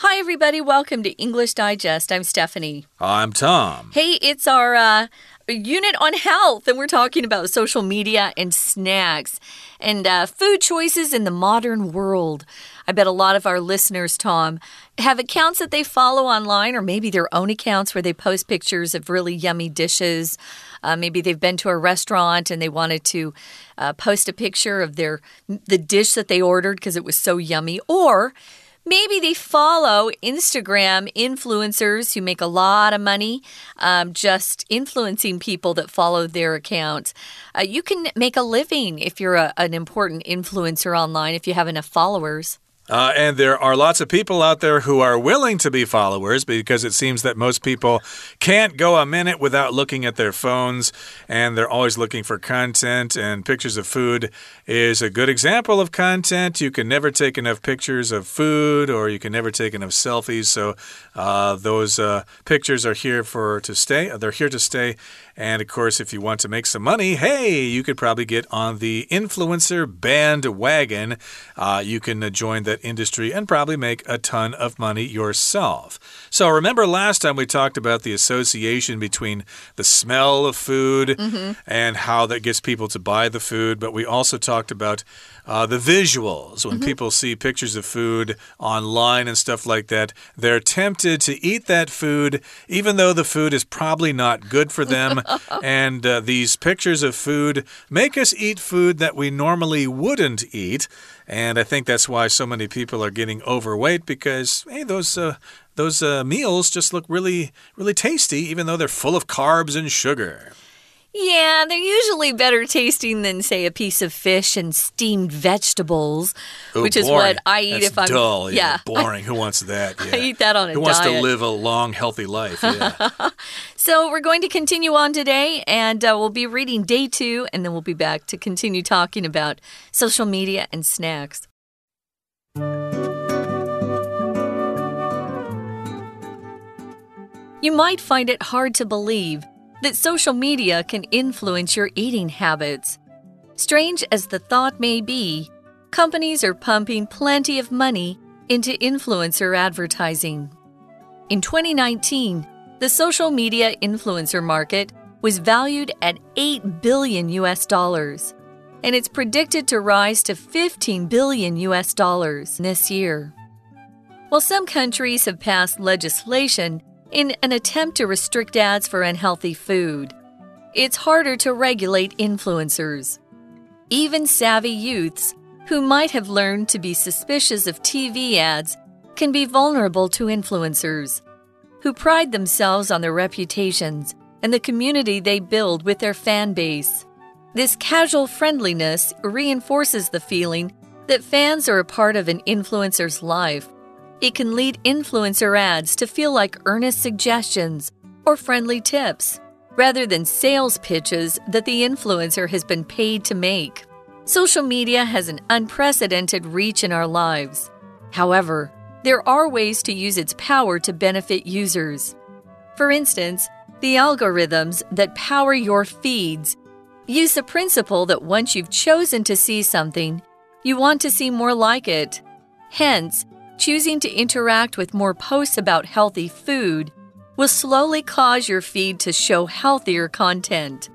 Hi, everybody. Welcome to English Digest. I'm Stephanie. I'm Tom. Hey, it's our uh, unit on health, and we're talking about social media and snacks and uh, food choices in the modern world. I bet a lot of our listeners, Tom, have accounts that they follow online, or maybe their own accounts where they post pictures of really yummy dishes. Uh, maybe they've been to a restaurant and they wanted to uh, post a picture of their the dish that they ordered because it was so yummy, or Maybe they follow Instagram influencers who make a lot of money um, just influencing people that follow their accounts. Uh, you can make a living if you're a, an important influencer online, if you have enough followers. Uh, and there are lots of people out there who are willing to be followers because it seems that most people can't go a minute without looking at their phones and they're always looking for content. And pictures of food is a good example of content. You can never take enough pictures of food or you can never take enough selfies. So uh, those uh, pictures are here for to stay. They're here to stay. And of course, if you want to make some money, hey, you could probably get on the influencer bandwagon. Uh, you can uh, join industry and probably make a ton of money yourself. So, remember last time we talked about the association between the smell of food mm -hmm. and how that gets people to buy the food, but we also talked about uh, the visuals. When mm -hmm. people see pictures of food online and stuff like that, they're tempted to eat that food, even though the food is probably not good for them. and uh, these pictures of food make us eat food that we normally wouldn't eat. And I think that's why so many people are getting overweight because, hey, those. Uh, those uh, meals just look really, really tasty, even though they're full of carbs and sugar. Yeah, they're usually better tasting than, say, a piece of fish and steamed vegetables, Ooh, which boring. is what I eat That's if I'm dull. Yeah, yeah boring. Who wants that? Yeah. I eat that on a Who diet. wants to live a long, healthy life? Yeah. so we're going to continue on today, and uh, we'll be reading day two, and then we'll be back to continue talking about social media and snacks. You might find it hard to believe that social media can influence your eating habits. Strange as the thought may be, companies are pumping plenty of money into influencer advertising. In 2019, the social media influencer market was valued at 8 billion US dollars, and it's predicted to rise to 15 billion US dollars this year. While some countries have passed legislation in an attempt to restrict ads for unhealthy food. It's harder to regulate influencers. Even savvy youths, who might have learned to be suspicious of TV ads, can be vulnerable to influencers, who pride themselves on their reputations and the community they build with their fan base. This casual friendliness reinforces the feeling that fans are a part of an influencer's life it can lead influencer ads to feel like earnest suggestions or friendly tips, rather than sales pitches that the influencer has been paid to make. Social media has an unprecedented reach in our lives. However, there are ways to use its power to benefit users. For instance, the algorithms that power your feeds use the principle that once you've chosen to see something, you want to see more like it. Hence, choosing to interact with more posts about healthy food will slowly cause your feed to show healthier content.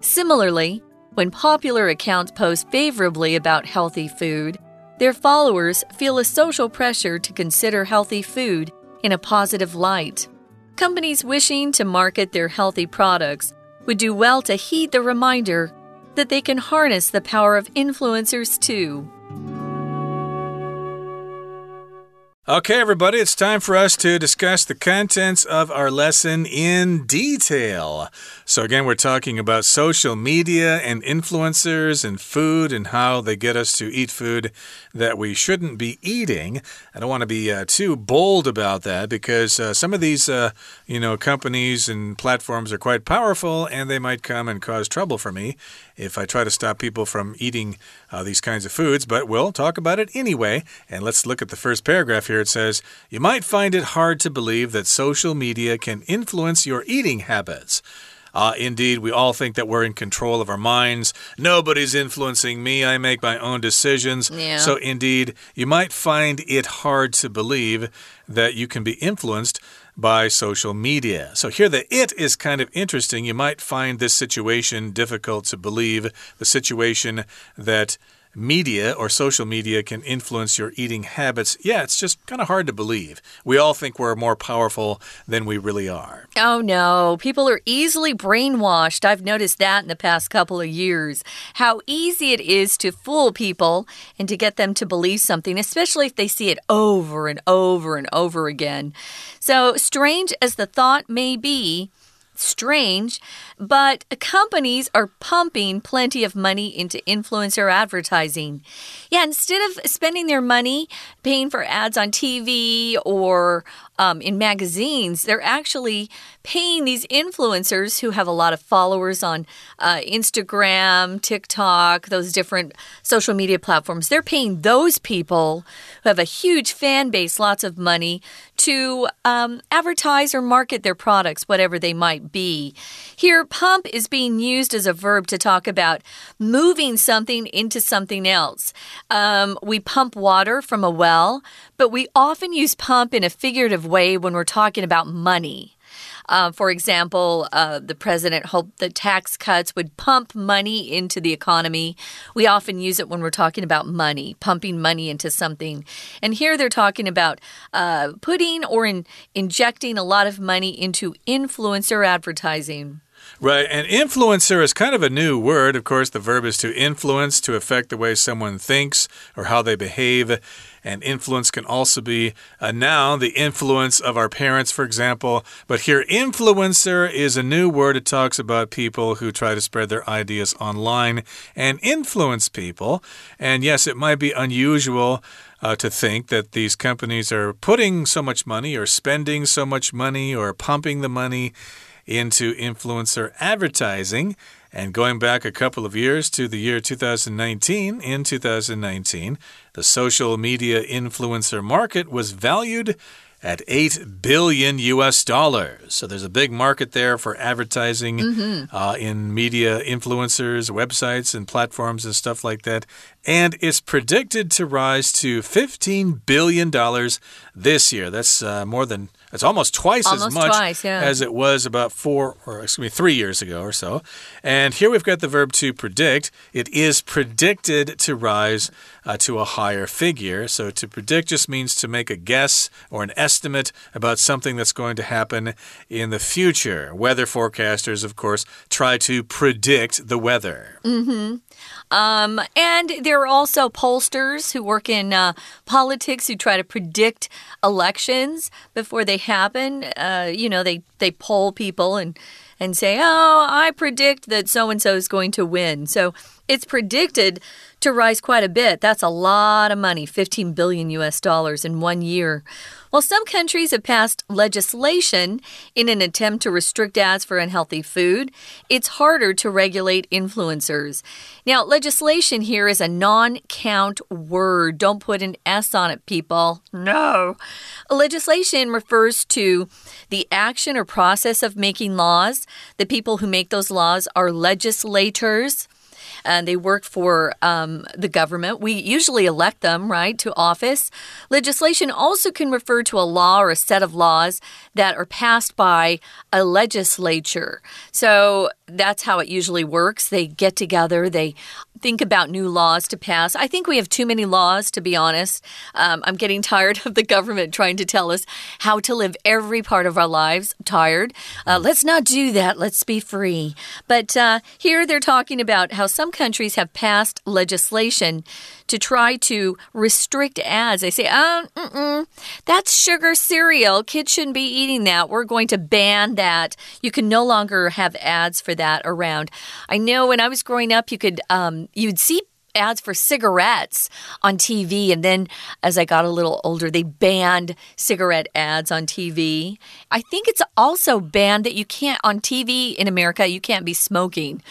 Similarly, when popular accounts post favorably about healthy food, their followers feel a social pressure to consider healthy food in a positive light. Companies wishing to market their healthy products would do well to heed the reminder that they can harness the power of influencers too. Okay, everybody, it's time for us to discuss the contents of our lesson in detail. So, again, we're talking about social media and influencers and food and how they get us to eat food that we shouldn't be eating. I don't want to be uh, too bold about that because uh, some of these, uh, you know, companies and platforms are quite powerful and they might come and cause trouble for me if I try to stop people from eating uh, these kinds of foods. But we'll talk about it anyway. And let's look at the first paragraph here. It says, You might find it hard to believe that social media can influence your eating habits. Uh, indeed, we all think that we're in control of our minds. Nobody's influencing me. I make my own decisions. Yeah. So, indeed, you might find it hard to believe that you can be influenced by social media. So here the it is kind of interesting. You might find this situation difficult to believe. The situation that media or social media can influence your eating habits, yeah, it's just kind of hard to believe. We all think we're more powerful than we really are. Oh, no. People are easily brainwashed. I've noticed that in the past couple of years. How easy it is to fool people and to get them to believe something, especially if they see it over and over and over again. So, strange as the thought may be, strange, but companies are pumping plenty of money into influencer advertising. Yeah, instead of spending their money paying for ads on TV or um, in magazines, they're actually paying these influencers who have a lot of followers on uh, Instagram, TikTok, those different social media platforms. They're paying those people who have a huge fan base lots of money to um, advertise or market their products, whatever they might be. Here, pump is being used as a verb to talk about moving something into something else. Um, we pump water from a well, but we often use pump in a figurative way when we're talking about money. Uh, for example, uh, the president hoped that tax cuts would pump money into the economy. We often use it when we're talking about money, pumping money into something. And here they're talking about uh, putting or in, injecting a lot of money into influencer advertising. Right, and influencer is kind of a new word. Of course, the verb is to influence, to affect the way someone thinks or how they behave. And influence can also be a noun, the influence of our parents, for example. But here, influencer is a new word. It talks about people who try to spread their ideas online and influence people. And yes, it might be unusual. Uh, to think that these companies are putting so much money or spending so much money or pumping the money into influencer advertising. And going back a couple of years to the year 2019, in 2019, the social media influencer market was valued at 8 billion US dollars. So there's a big market there for advertising mm -hmm. uh, in media influencers, websites, and platforms and stuff like that. And it's predicted to rise to $15 billion this year. That's uh, more than it's almost twice almost as much twice, yeah. as it was about four or excuse me, three years ago or so. And here we've got the verb to predict. It is predicted to rise uh, to a higher figure. So to predict just means to make a guess or an estimate about something that's going to happen in the future. Weather forecasters, of course, try to predict the weather. Mm -hmm. Um, and there are also pollsters who work in uh, politics who try to predict elections before they happen. Uh, you know, they, they poll people and and say, Oh, I predict that so and so is going to win. So it's predicted to rise quite a bit. That's a lot of money 15 billion US dollars in one year. While some countries have passed legislation in an attempt to restrict ads for unhealthy food, it's harder to regulate influencers. Now, legislation here is a non count word. Don't put an S on it, people. No. Legislation refers to the action or process of making laws. The people who make those laws are legislators and they work for um, the government. We usually elect them, right, to office. Legislation also can refer to a law or a set of laws that are passed by a legislature. So that's how it usually works. They get together, they think about new laws to pass. I think we have too many laws, to be honest. Um, I'm getting tired of the government trying to tell us how to live every part of our lives. I'm tired. Uh, let's not do that. Let's be free. But uh, here they're talking about how some countries have passed legislation to try to restrict ads. They say, oh, mm -mm, that's sugar cereal. Kids shouldn't be eating that. We're going to ban that. You can no longer have ads for that around. I know when I was growing up, you could, um, you'd see ads for cigarettes on TV. And then as I got a little older, they banned cigarette ads on TV. I think it's also banned that you can't, on TV in America, you can't be smoking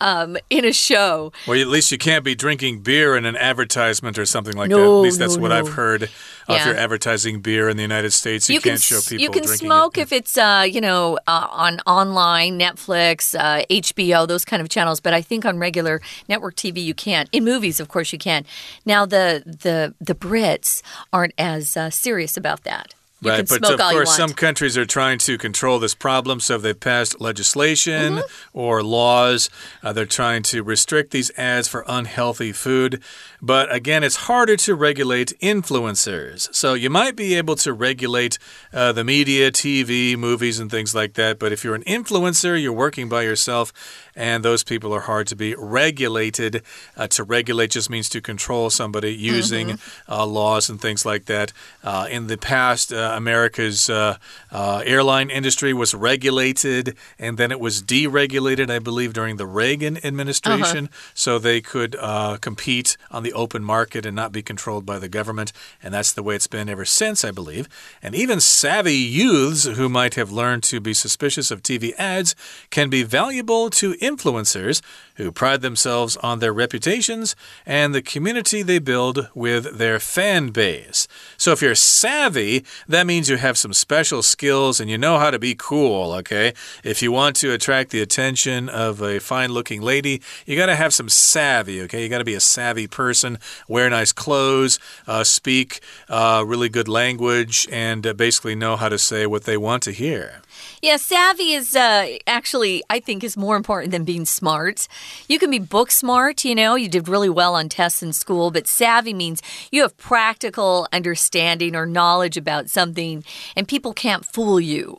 um, in a show. Well, at least you can't be drinking beer in an advertisement or something like no, that. At least that's no, what no. I've heard. Yeah. If you're advertising beer in the United States, you, you can't show people You can drinking smoke it. if it's, uh, you know, uh, on online, Netflix, uh, HBO, those kind of channels. But I think on regular network TV you can't. In movies, of course, you can. Now the the the Brits aren't as uh, serious about that. You right, but of course, some countries are trying to control this problem, so they've passed legislation Mm-hmm. or laws. Uh, they're trying to restrict these ads for unhealthy food. But again, it's harder to regulate influencers. So you might be able to regulate uh, the media, TV, movies, and things like that. But if you're an influencer, you're working by yourself, and those people are hard to be regulated. Uh, to regulate just means to control somebody using Mm-hmm. uh, laws and things like that. Uh, in the past, uh, America's uh, uh, airline industry was regulated and then it was deregulated, I believe, during the Reagan administration. So they could uh, compete on the open market and not be controlled by the government. And that's the way it's been ever since, I believe. And even savvy youths who might have learned to be suspicious of TV ads can be valuable to influencers who pride themselves on their reputations and the community they build with their fan base. So if you're savvy, that means you have some special skills and you know how to be cool, okay? If you want to attract the attention of a fine looking lady, you got to have some savvy, okay? You got to be a savvy person, wear nice clothes, uh, speak uh, really good language, and uh, basically know how to say what they want to hear. Yeah, savvy is uh, actually, I think, is more important than being smart. You can be book smart, you know, you did really well on tests in school, but savvy means you have practical understanding or knowledge about something, and people can't fool you.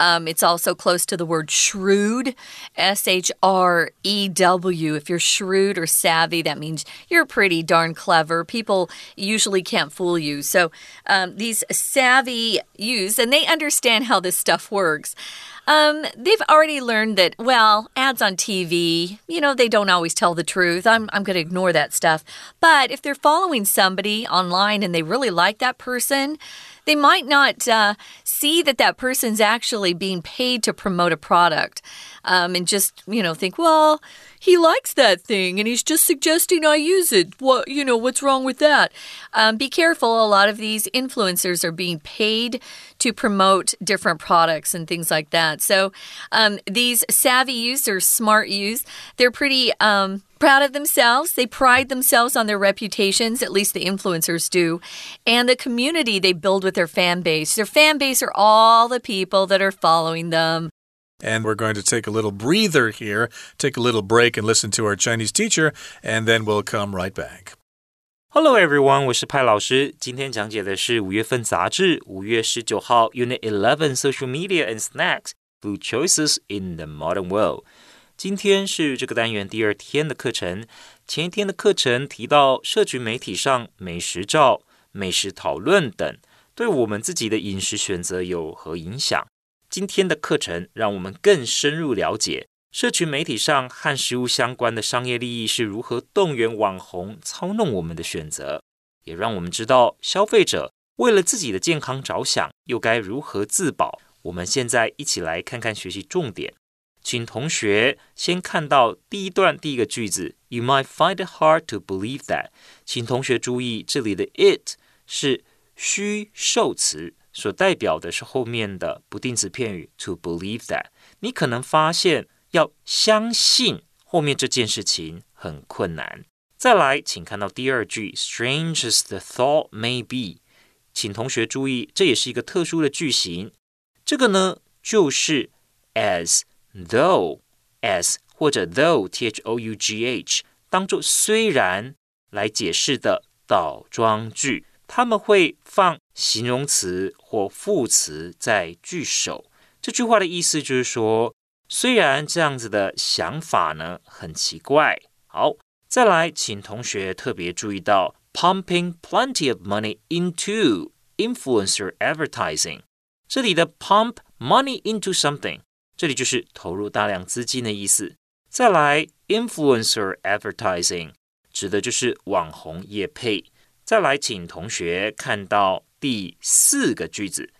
Um, it's also close to the word shrewd, S H R E W. If you're shrewd or savvy, that means you're pretty darn clever. People usually can't fool you. So um, these savvy use, and they understand how this stuff works. Um, they've already learned that, well, ads on TV, you know, they don't always tell the truth. I'm, I'm going to ignore that stuff. But if they're following somebody online and they really like that person, they might not uh, see that that person's actually being paid to promote a product um, and just, you know, think, well, he likes that thing and he's just suggesting I use it. What, you know, what's wrong with that? Um, be careful. A lot of these influencers are being paid to promote different products and things like that. So um, these savvy users, smart youth, they're pretty. Um, proud of themselves. They pride themselves on their reputations, at least the influencers do, and the community they build with their fan base. Their fan base are all the people that are following them. And we're going to take a little breather here, take a little break, and listen to our Chinese teacher, and then we'll come right back. Hello everyone，我是派老师。今天讲解的是五月份杂志五月十九号 Unit Eleven Social Media and Snacks Food Choices in the Modern World。今天是这个单元第二天的课程。前一天的课程提到社群媒体上美食照、美食讨论等，对我们自己的饮食选择有何影响？ 今天的课程让我们更深入了解社群媒体上和食物相关的商业利益是如何动员网红操弄我们的选择，也让我们知道消费者为了自己的健康着想，又该如何自保。我们现在一起来看看学习重点。请同学先看到第一段第一个句子，You might find it hard to believe that。请同学注意，这里的 it 是虚受词，所代表的是后面的不定词片语 to believe that。你可能发现要相信后面这件事情很困难。再来，请看到第二句，Strange as the thought may be。请同学注意，这也是一个特殊的句型。这个呢，就是 as。though as 或者 though t h o u g h 当做虽然来解释的倒装句，他们会放形容词或副词在句首。这句话的意思就是说，虽然这样子的想法呢很奇怪。好，再来，请同学特别注意到 pumping plenty of money into influencer advertising，这里的 pump money into something。这里就是投入大量资金的意思。再来，influencer advertising 指的就是网红业配。再来，请同学看到第四个句子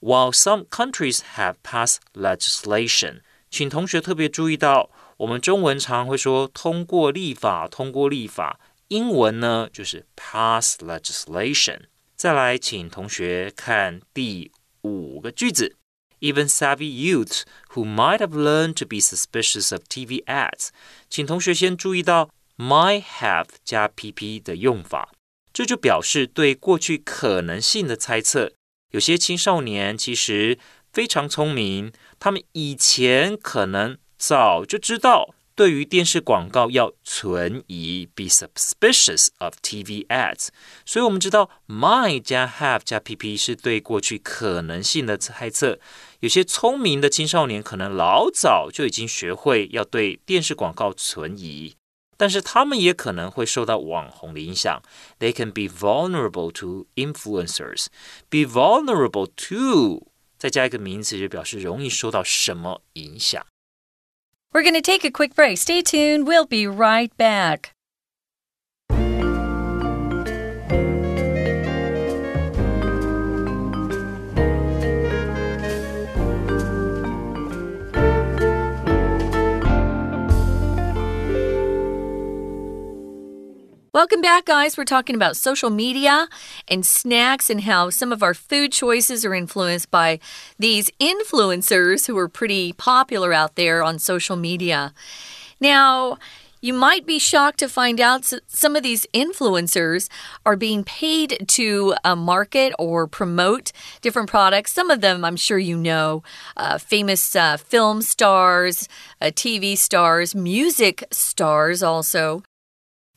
，While some countries have passed legislation，请同学特别注意到，我们中文常会说通过立法，通过立法，英文呢就是 pass legislation。再来，请同学看第五个句子。Even savvy youths who might have learned to be suspicious of TV ads，请同学先注意到 might have 加 pp 的用法，这就表示对过去可能性的猜测。有些青少年其实非常聪明，他们以前可能早就知道。对于电视广告要存疑，be suspicious of TV ads。所以我们知道，might 加 have 加 pp 是对过去可能性的猜测。有些聪明的青少年可能老早就已经学会要对电视广告存疑，但是他们也可能会受到网红的影响。They can be vulnerable to influencers. Be vulnerable to 再加一个名词，就表示容易受到什么影响。We're going to take a quick break. Stay tuned. We'll be right back. Welcome back, guys. We're talking about social media and snacks and how some of our food choices are influenced by these influencers who are pretty popular out there on social media. Now, you might be shocked to find out some of these influencers are being paid to uh, market or promote different products. Some of them, I'm sure you know, uh, famous uh, film stars, uh, TV stars, music stars also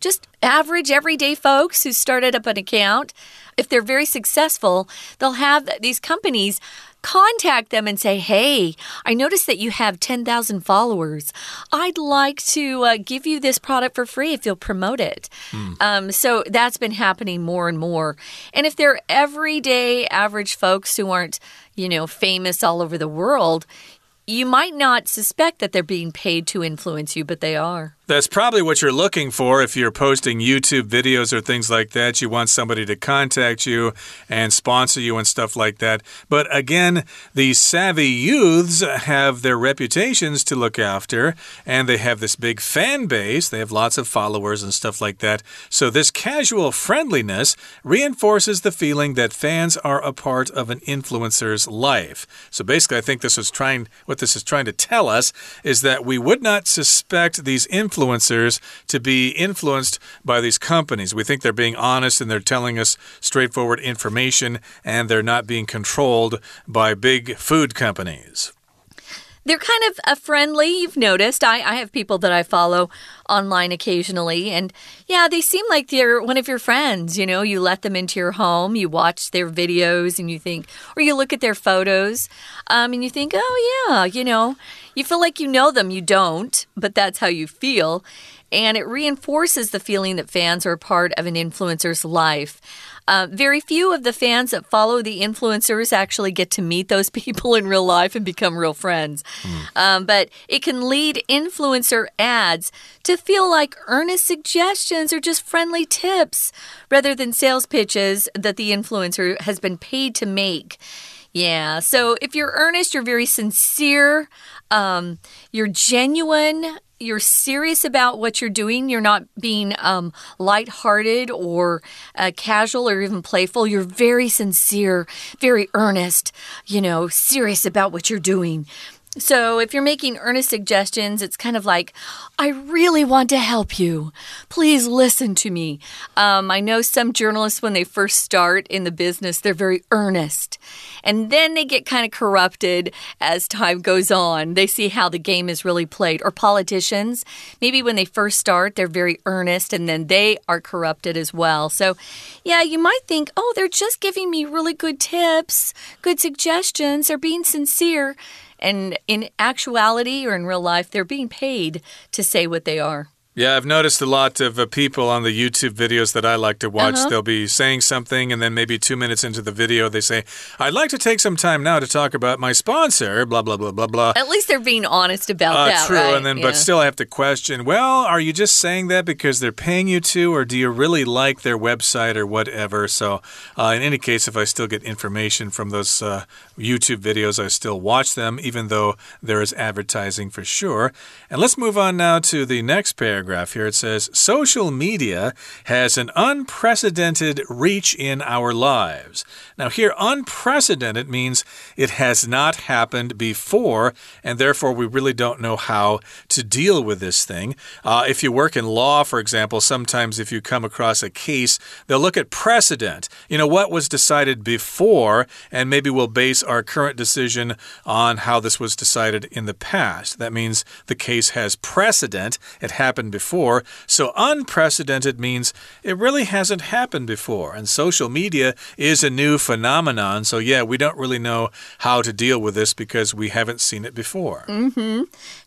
just average, everyday folks who started up an account. If they're very successful, they'll have these companies contact them and say, Hey, I noticed that you have 10,000 followers. I'd like to uh, give you this product for free if you'll promote it. Mm. Um, so that's been happening more and more. And if they're everyday average folks who aren't, you know, famous all over the world, you might not suspect that they're being paid to influence you, but they are. That's probably what you're looking for if you're posting YouTube videos or things like that. You want somebody to contact you and sponsor you and stuff like that. But again, these savvy youths have their reputations to look after, and they have this big fan base. They have lots of followers and stuff like that. So, this casual friendliness reinforces the feeling that fans are a part of an influencer's life. So, basically, I think this is trying, what this is trying to tell us is that we would not suspect these influencers influencers to be influenced by these companies. We think they're being honest and they're telling us straightforward information and they're not being controlled by big food companies. They're kind of a friendly, you've noticed. I, I have people that I follow online occasionally, and yeah, they seem like they're one of your friends. You know, you let them into your home, you watch their videos, and you think, or you look at their photos, um, and you think, oh, yeah, you know, you feel like you know them. You don't, but that's how you feel. And it reinforces the feeling that fans are a part of an influencer's life. Uh, very few of the fans that follow the influencers actually get to meet those people in real life and become real friends. Mm. Um, but it can lead influencer ads to feel like earnest suggestions or just friendly tips rather than sales pitches that the influencer has been paid to make. Yeah, so if you're earnest, you're very sincere, um, you're genuine, you're serious about what you're doing. You're not being um, lighthearted or uh, casual or even playful. You're very sincere, very earnest, you know, serious about what you're doing. So, if you're making earnest suggestions, it's kind of like, I really want to help you. Please listen to me. Um, I know some journalists, when they first start in the business, they're very earnest. And then they get kind of corrupted as time goes on. They see how the game is really played. Or politicians, maybe when they first start, they're very earnest and then they are corrupted as well. So, yeah, you might think, oh, they're just giving me really good tips, good suggestions, they're being sincere. And in actuality or in real life, they're being paid to say what they are. Yeah, I've noticed a lot of uh, people on the YouTube videos that I like to watch. Uh -huh. They'll be saying something, and then maybe two minutes into the video, they say, I'd like to take some time now to talk about my sponsor, blah, blah, blah, blah, blah. At least they're being honest about uh, that. True. Right? And then, yeah. but still, I have to question, well, are you just saying that because they're paying you to, or do you really like their website or whatever? So, uh, in any case, if I still get information from those uh, YouTube videos, I still watch them, even though there is advertising for sure. And let's move on now to the next paragraph here. It says, social media has an unprecedented reach in our lives. Now, here, unprecedented means it has not happened before, and therefore we really don't know how to deal with this thing. Uh, if you work in law, for example, sometimes if you come across a case, they'll look at precedent. You know, what was decided before, and maybe we'll base our current decision on how this was decided in the past. That means the case has precedent, it happened before. So, unprecedented means it really hasn't happened before, and social media is a new phenomenon. So, yeah, we don't really know how to deal with this because we haven't seen it before. Mm -hmm.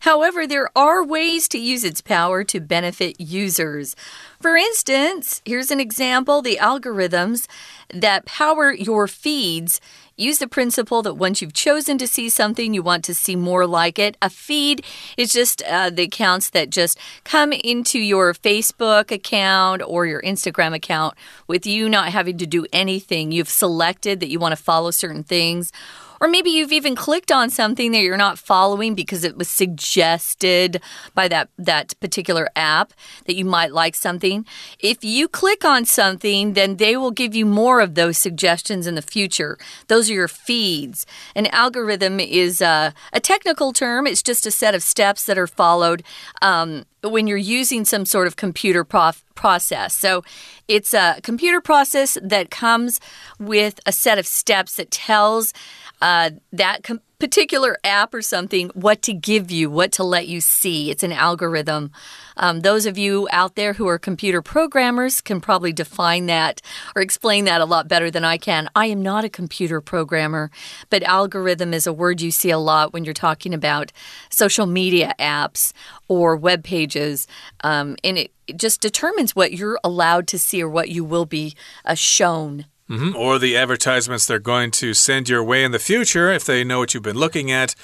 However, there are ways to use its power to benefit users. For instance, here's an example the algorithms that power your feeds use the principle that once you've chosen to see something, you want to see more like it. A feed is just uh, the accounts that just come into your Facebook account or your Instagram account with you not having to do anything. You've selected that you want to follow certain things or maybe you've even clicked on something that you're not following because it was suggested by that, that particular app that you might like something. If you click on something, then they will give you more of those suggestions in the future. Those are your feeds. An algorithm is a, a technical term, it's just a set of steps that are followed. Um, when you're using some sort of computer process. So it's a computer process that comes with a set of steps that tells uh, that particular app or something what to give you, what to let you see. It's an algorithm. Um, those of you out there who are computer programmers can probably define that or explain that a lot better than I can. I am not a computer programmer, but algorithm is a word you see a lot when you're talking about social media apps or web pages. Um, and it, it, just determines what you're allowed to see or what you will be uh, shown. Mm -hmm. Or the advertisements they're going to send your way in the future if they know what you've been looking at.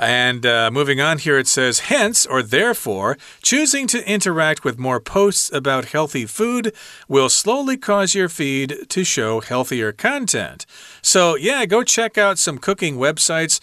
And uh, moving on here, it says, hence or therefore, choosing to interact with more posts about healthy food will slowly cause your feed to show healthier content. So, yeah, go check out some cooking websites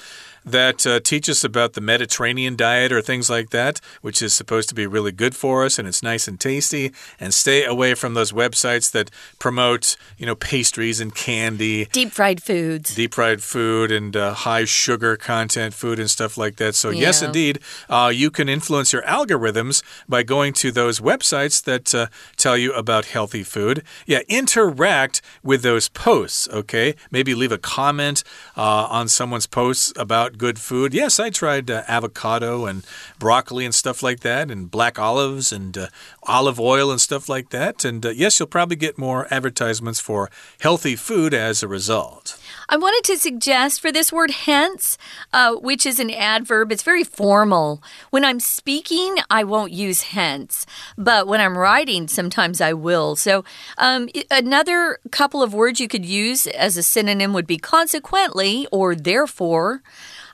that uh, teach us about the Mediterranean diet or things like that, which is supposed to be really good for us and it's nice and tasty. And stay away from those websites that promote, you know, pastries and candy, deep fried foods, deep fried food, and uh, high sugar content food and stuff like that. So, yeah. yes, indeed, uh, you can influence your algorithms by going to those websites that uh, tell you about healthy food. Yeah, interact with those posts, okay? Maybe leave a comment uh, on someone's posts about good food. Yes, I tried uh, avocado and broccoli and stuff like that, and black olives and uh, olive oil and stuff like that. And uh, yes, you'll probably get more advertisements for healthy food as a result. I wanted to suggest for this word hence, uh, which is an adverb, it's very formal. When I'm speaking, I won't use hence, but when I'm writing, sometimes I will. So, um, another couple of words you could use as a synonym would be consequently or therefore.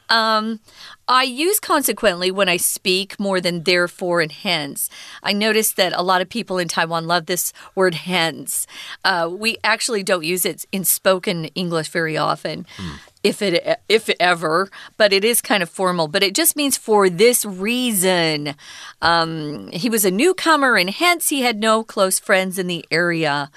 Um, I use consequently when I speak more than therefore and hence. I notice that a lot of people in Taiwan love this word hence. Uh, we actually don't use it in spoken English very often. Mm if it if ever but it is kind of formal. But it just means for this reason. Um, he was a newcomer and hence he had no close friends in the area.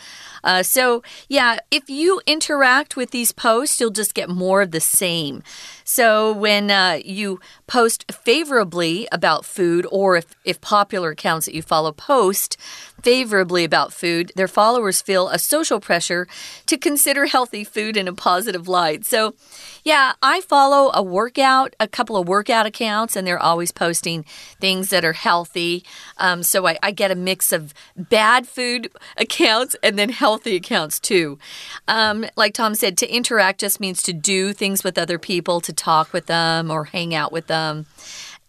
Uh, so, yeah, if you interact with these posts, you'll just get more of the same. So, when uh, you post favorably about food, or if, if popular accounts that you follow post favorably about food, their followers feel a social pressure to consider healthy food in a positive light. So, yeah, I follow a workout, a couple of workout accounts, and they're always posting things that are healthy. Um, so I, I, get a mix of bad food accounts and then healthy accounts too. Um, like Tom said, to interact just means to do things with other people, to talk with them or hang out with them.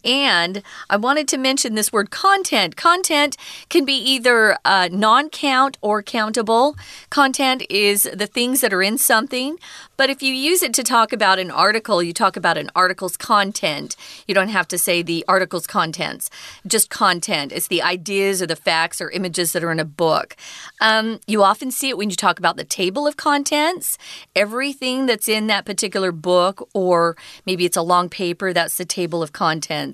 And I wanted to mention this word content. Content can be either uh, non count or countable. Content is the things that are in something. But if you use it to talk about an article, you talk about an article's content. You don't have to say the article's contents, just content. It's the ideas or the facts or images that are in a book. Um, you often see it when you talk about the table of contents. Everything that's in that particular book, or maybe it's a long paper, that's the table of contents.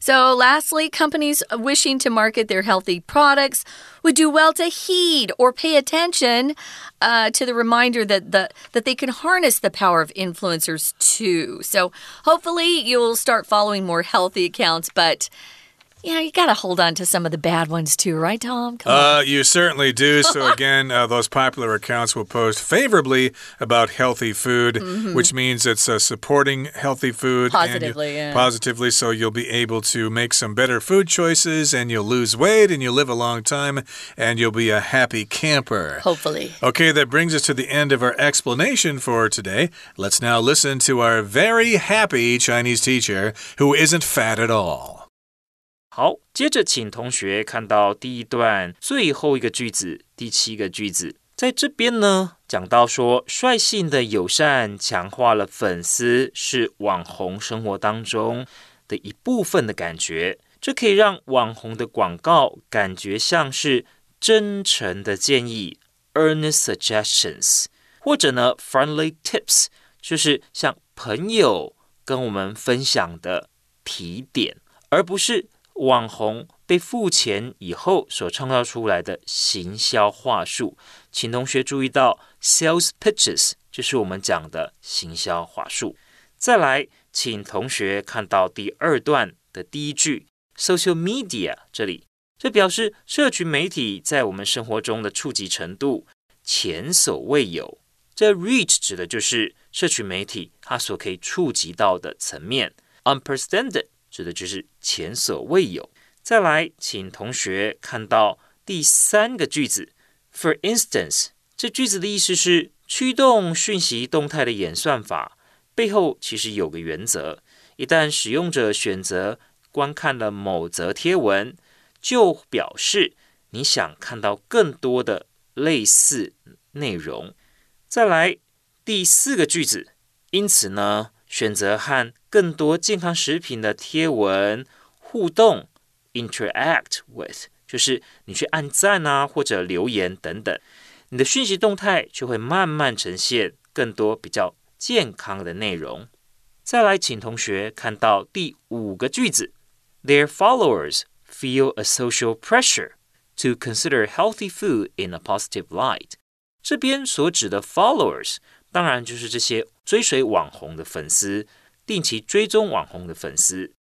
So, lastly, companies wishing to market their healthy products would do well to heed or pay attention uh, to the reminder that the that they can harness the power of influencers too. So hopefully you'll start following more healthy accounts, but yeah, you got to hold on to some of the bad ones too, right, Tom? Uh, you certainly do. So, again, uh, those popular accounts will post favorably about healthy food, mm -hmm. which means it's uh, supporting healthy food positively. You, yeah. Positively, so you'll be able to make some better food choices and you'll lose weight and you'll live a long time and you'll be a happy camper. Hopefully. Okay, that brings us to the end of our explanation for today. Let's now listen to our very happy Chinese teacher who isn't fat at all. 好，接着请同学看到第一段最后一个句子，第七个句子，在这边呢讲到说，率性的友善强化了粉丝是网红生活当中的一部分的感觉，这可以让网红的广告感觉像是真诚的建议 （earnest suggestions） 或者呢 friendly tips，就是像朋友跟我们分享的提点，而不是。网红被付钱以后所创造出来的行销话术，请同学注意到 sales pitches 就是我们讲的行销话术。再来，请同学看到第二段的第一句 social media 这里，这表示社群媒体在我们生活中的触及程度前所未有。这 reach 指的就是社群媒体它所可以触及到的层面，unprecedented。指的就是前所未有。再来，请同学看到第三个句子，For instance，这句子的意思是驱动讯息动态的演算法背后其实有个原则：一旦使用者选择观看了某则贴文，就表示你想看到更多的类似内容。再来第四个句子，因此呢？选择和更多健康食品的贴文互动，interact with，就是你去按赞啊，或者留言等等，你的讯息动态就会慢慢呈现更多比较健康的内容。再来，请同学看到第五个句子，Their followers feel a social pressure to consider healthy food in a positive light。这边所指的 followers。当然，就是这些追随网红的粉丝， 定期追踪网红的粉丝，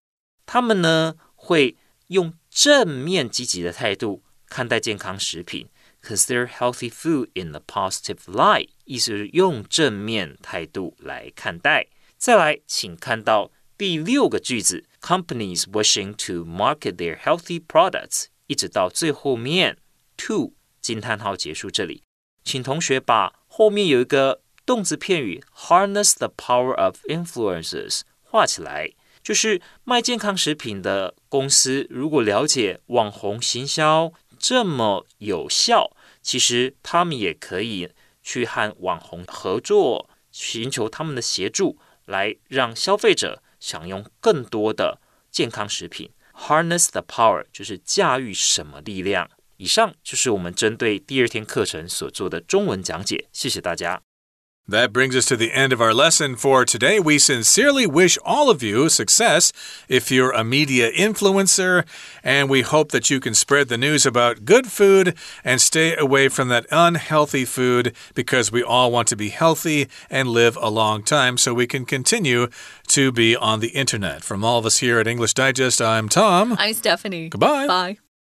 他们呢会用正面积极的态度看待健康食品，consider healthy food in a positive light，意思是用正面态度来看待。再来，请看到第六个句子，companies wishing to market their healthy products，一直到最后面，to 惊叹号结束这里，请同学把后面有一个。动词片语 harness the power of influences 画起来，就是卖健康食品的公司，如果了解网红行销这么有效，其实他们也可以去和网红合作，寻求他们的协助，来让消费者享用更多的健康食品。harness the power 就是驾驭什么力量。以上就是我们针对第二天课程所做的中文讲解，谢谢大家。That brings us to the end of our lesson for today. We sincerely wish all of you success if you're a media influencer, and we hope that you can spread the news about good food and stay away from that unhealthy food because we all want to be healthy and live a long time so we can continue to be on the internet. From all of us here at English Digest, I'm Tom. I'm Stephanie. Goodbye. Bye.